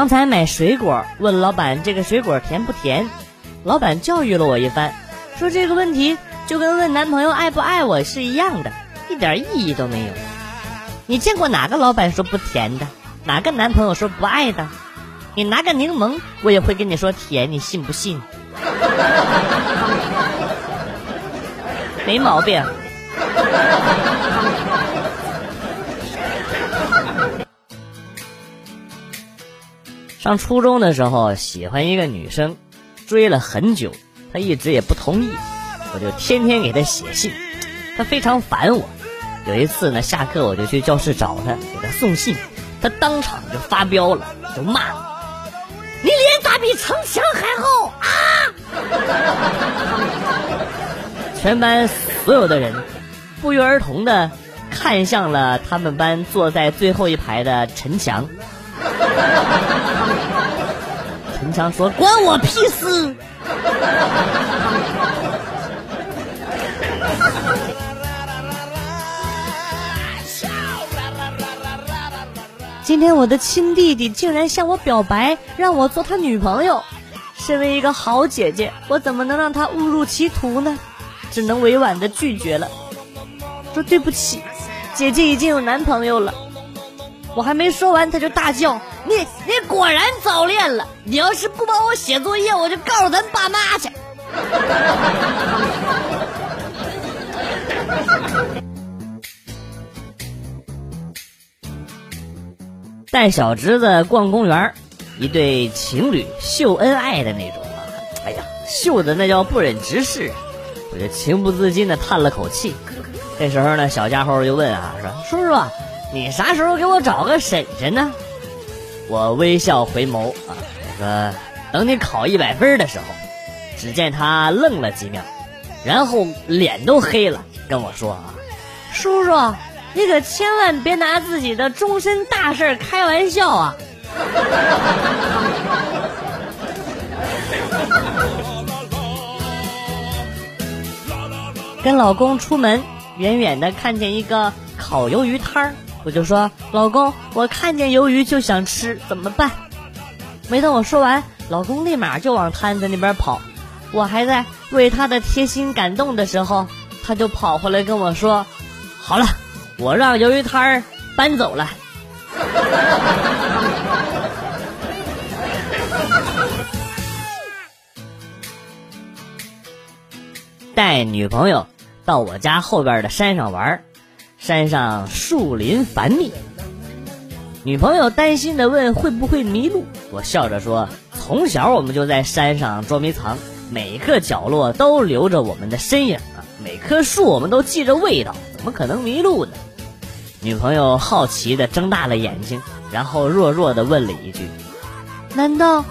刚才买水果，问老板这个水果甜不甜，老板教育了我一番，说这个问题就跟问男朋友爱不爱我是一样的，一点意义都没有。你见过哪个老板说不甜的？哪个男朋友说不爱的？你拿个柠檬，我也会跟你说甜，你信不信？没毛病。上初中的时候，喜欢一个女生，追了很久，她一直也不同意，我就天天给她写信，她非常烦我。有一次呢，下课我就去教室找她，给她送信，她当场就发飙了，就骂：“你脸咋比城墙还厚啊！” 全班所有的人不约而同的看向了他们班坐在最后一排的陈强。陈强说：“关我屁事！”今天我的亲弟弟竟然向我表白，让我做他女朋友。身为一个好姐姐，我怎么能让他误入歧途呢？只能委婉的拒绝了，说对不起，姐姐已经有男朋友了。我还没说完，他就大叫：“你你果然早恋了！你要是不帮我写作业，我就告诉咱爸妈去。”带小侄子逛公园，一对情侣秀恩爱的那种啊！哎呀，秀的那叫不忍直视，我就情不自禁的叹了口气。这时候呢，小家伙就问啊，说：“叔叔，你啥时候给我找个婶婶呢？”我微笑回眸啊，我说：“等你考一百分的时候。”只见他愣了几秒，然后脸都黑了，跟我说：“啊，叔叔。”你可千万别拿自己的终身大事开玩笑啊！跟老公出门，远远的看见一个烤鱿鱼摊儿，我就说：“老公，我看见鱿鱼就想吃，怎么办？”没等我说完，老公立马就往摊子那边跑。我还在为他的贴心感动的时候，他就跑回来跟我说：“好了。”我让鱿鱼摊儿搬走了。带女朋友到我家后边的山上玩，山上树林繁密。女朋友担心的问会不会迷路，我笑着说：从小我们就在山上捉迷藏，每个角落都留着我们的身影啊，每棵树我们都记着味道，怎么可能迷路呢？女朋友好奇的睁大了眼睛，然后弱弱的问了一句：“难道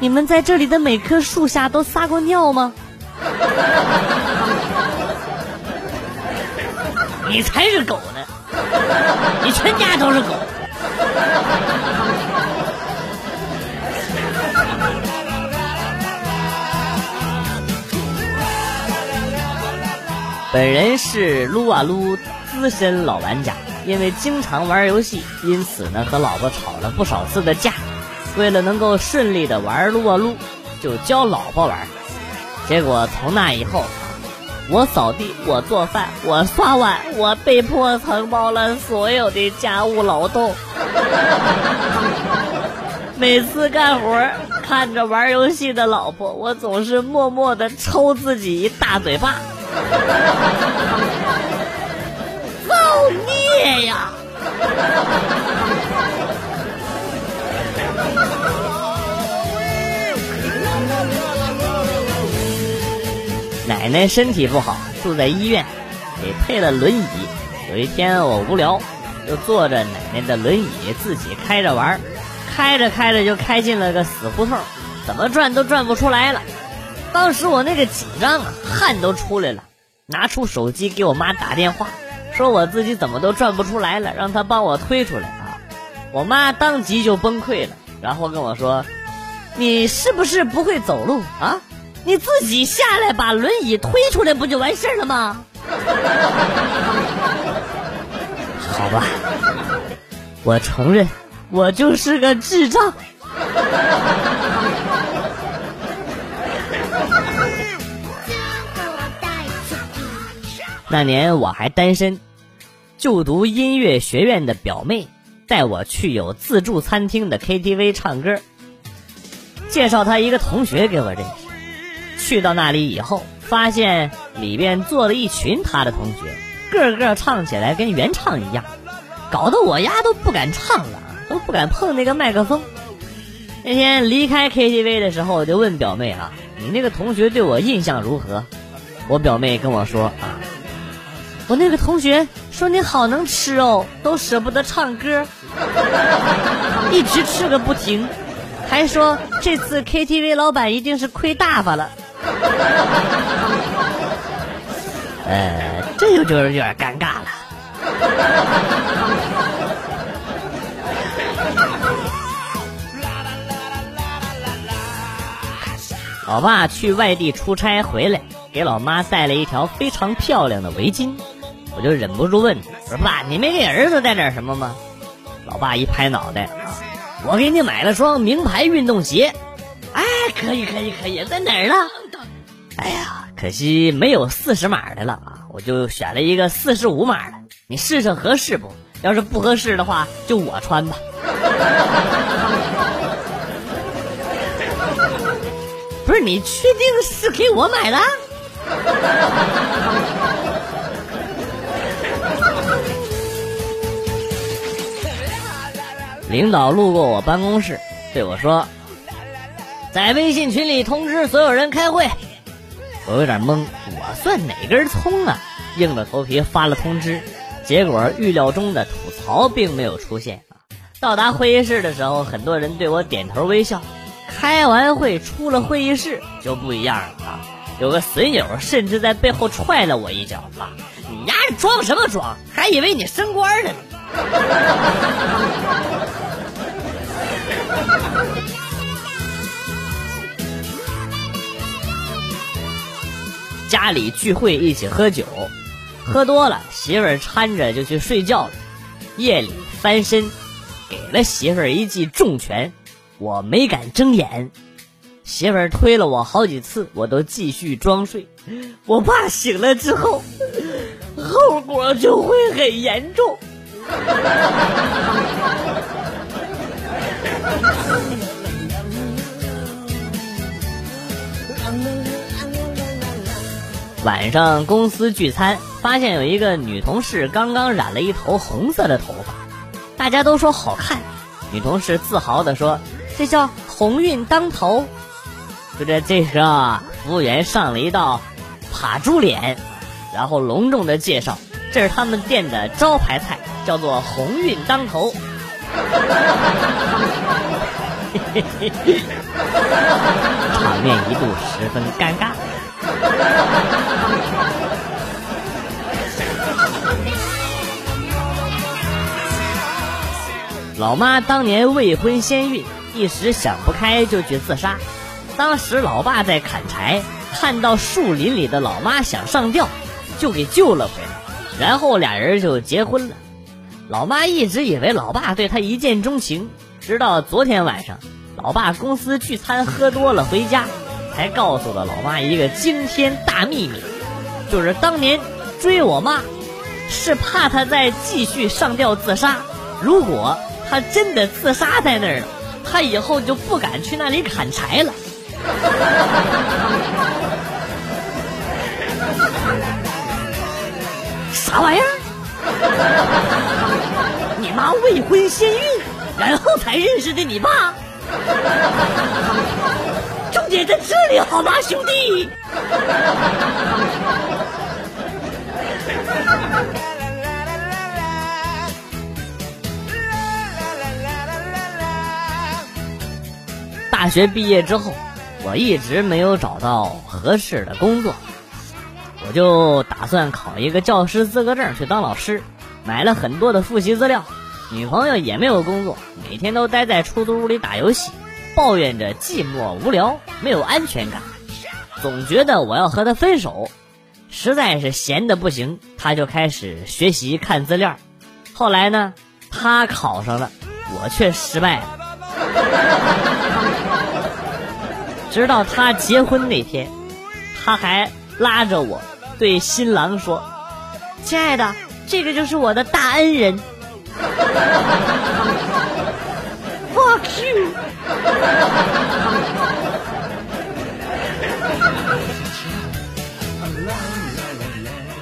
你们在这里的每棵树下都撒过尿吗？”你才是狗呢！你全家都是狗。本人是撸啊撸资深老玩家。因为经常玩游戏，因此呢和老婆吵了不少次的架。为了能够顺利的玩撸啊撸，就教老婆玩。结果从那以后，我扫地，我做饭，我刷碗，我被迫承包了所有的家务劳动。每次干活，看着玩游戏的老婆，我总是默默的抽自己一大嘴巴。造孽呀！奶奶身体不好，住在医院，给配了轮椅。有一天我无聊，就坐着奶奶的轮椅自己开着玩，开着开着就开进了个死胡同，怎么转都转不出来了。当时我那个紧张啊，汗都出来了，拿出手机给我妈打电话。说我自己怎么都转不出来了，让他帮我推出来啊！我妈当即就崩溃了，然后跟我说：“你是不是不会走路啊？你自己下来把轮椅推出来不就完事儿了吗？” 好吧，我承认我就是个智障。那年我还单身，就读音乐学院的表妹带我去有自助餐厅的 KTV 唱歌，介绍她一个同学给我认识。去到那里以后，发现里边坐了一群他的同学，个个唱起来跟原唱一样，搞得我丫都不敢唱了，都不敢碰那个麦克风。那天离开 KTV 的时候，我就问表妹啊：“你那个同学对我印象如何？”我表妹跟我说：“啊。”我那个同学说你好能吃哦，都舍不得唱歌，一直吃个不停，还说这次 KTV 老板一定是亏大发了。呃，这就就是有点尴尬了。老爸去外地出差回来，给老妈带了一条非常漂亮的围巾。我就忍不住问：“我说爸，你没给儿子带点什么吗？”老爸一拍脑袋：“啊，我给你买了双名牌运动鞋。”哎，可以可以可以，在哪儿呢？哎呀，可惜没有四十码的了啊！我就选了一个四十五码的，你试试合适不？要是不合适的话，就我穿吧。不是你确定是给我买的？领导路过我办公室，对我说：“在微信群里通知所有人开会。”我有点懵，我算哪根葱啊？硬着头皮发了通知，结果预料中的吐槽并没有出现！到达会议室的时候，很多人对我点头微笑。开完会出了会议室就不一样了啊！有个损友甚至在背后踹了我一脚啊！你丫装什么装？还以为你升官了呢！家里聚会一起喝酒，喝多了媳妇儿搀着就去睡觉了。夜里翻身，给了媳妇儿一记重拳，我没敢睁眼。媳妇儿推了我好几次，我都继续装睡。我怕醒了之后，后果就会很严重。晚上公司聚餐，发现有一个女同事刚刚染了一头红色的头发，大家都说好看。女同事自豪地说：“这叫鸿运当头。”就在这时候啊，服务员上了一道扒猪脸，然后隆重的介绍：“这是他们店的招牌菜，叫做鸿运当头。”场面一度十分尴尬。老妈当年未婚先孕，一时想不开就去自杀。当时老爸在砍柴，看到树林里的老妈想上吊，就给救了回来。然后俩人就结婚了。老妈一直以为老爸对她一见钟情，直到昨天晚上，老爸公司聚餐喝多了回家。才告诉了老妈一个惊天大秘密，就是当年追我妈，是怕她再继续上吊自杀。如果她真的自杀在那儿了，她以后就不敢去那里砍柴了。啥玩意儿？你妈未婚先孕，然后才认识的你爸？重点在这里，好吗，兄弟？大学毕业之后，我一直没有找到合适的工作，我就打算考一个教师资格证去当老师，买了很多的复习资料。女朋友也没有工作，每天都待在出租屋里打游戏。抱怨着寂寞无聊，没有安全感，总觉得我要和他分手，实在是闲的不行，他就开始学习看资料。后来呢，他考上了，我却失败了。直到他结婚那天，他还拉着我对新郎说：“亲爱的，这个就是我的大恩人。” Fuck you！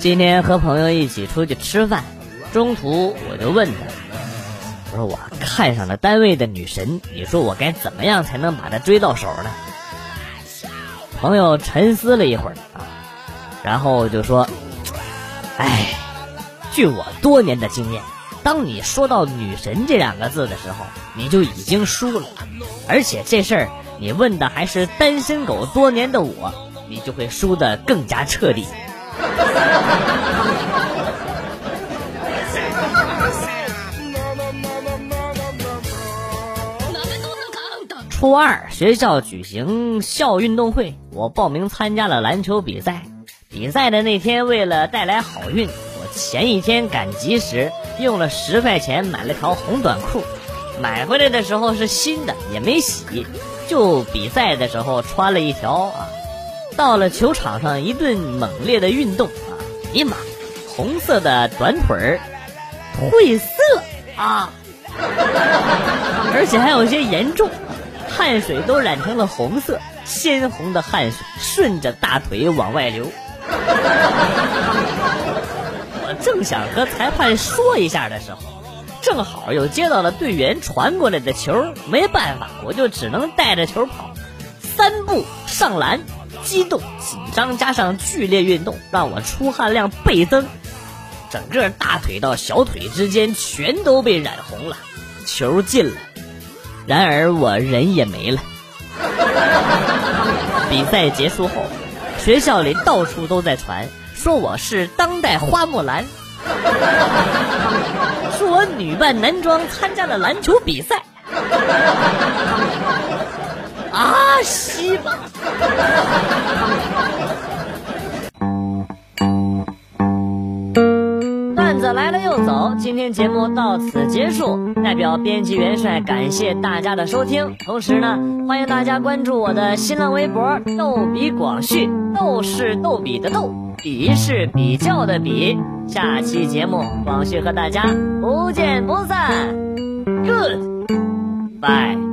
今天和朋友一起出去吃饭，中途我就问他：“我说我看上了单位的女神，你说我该怎么样才能把她追到手呢？”朋友沉思了一会儿啊，然后就说：“哎，据我多年的经验，当你说到女神这两个字的时候，你就已经输了。而且这事儿你问的还是单身狗多年的我，你就会输得更加彻底。”初二学校举行校运动会，我报名参加了篮球比赛。比赛的那天，为了带来好运，我前一天赶集时用了十块钱买了条红短裤，买回来的时候是新的，也没洗，就比赛的时候穿了一条啊。到了球场上，一顿猛烈的运动啊，尼玛，红色的短腿儿褪色啊，而且还有些严重。汗水都染成了红色，鲜红的汗水顺着大腿往外流。正想和裁判说一下的时候，正好又接到了队员传过来的球，没办法，我就只能带着球跑。三步上篮，激动、紧张加上剧烈运动，让我出汗量倍增，整个大腿到小腿之间全都被染红了。球进了。然而我人也没了。比赛结束后，学校里到处都在传，说我是当代花木兰，说我女扮男装参加了篮球比赛。啊，西吧。段子来了又走，今天节目到此结束。代表编辑元帅感谢大家的收听，同时呢，欢迎大家关注我的新浪微博“逗比广旭”，逗是逗比的逗，比是比较的比。下期节目，广旭和大家不见不散。Good，bye。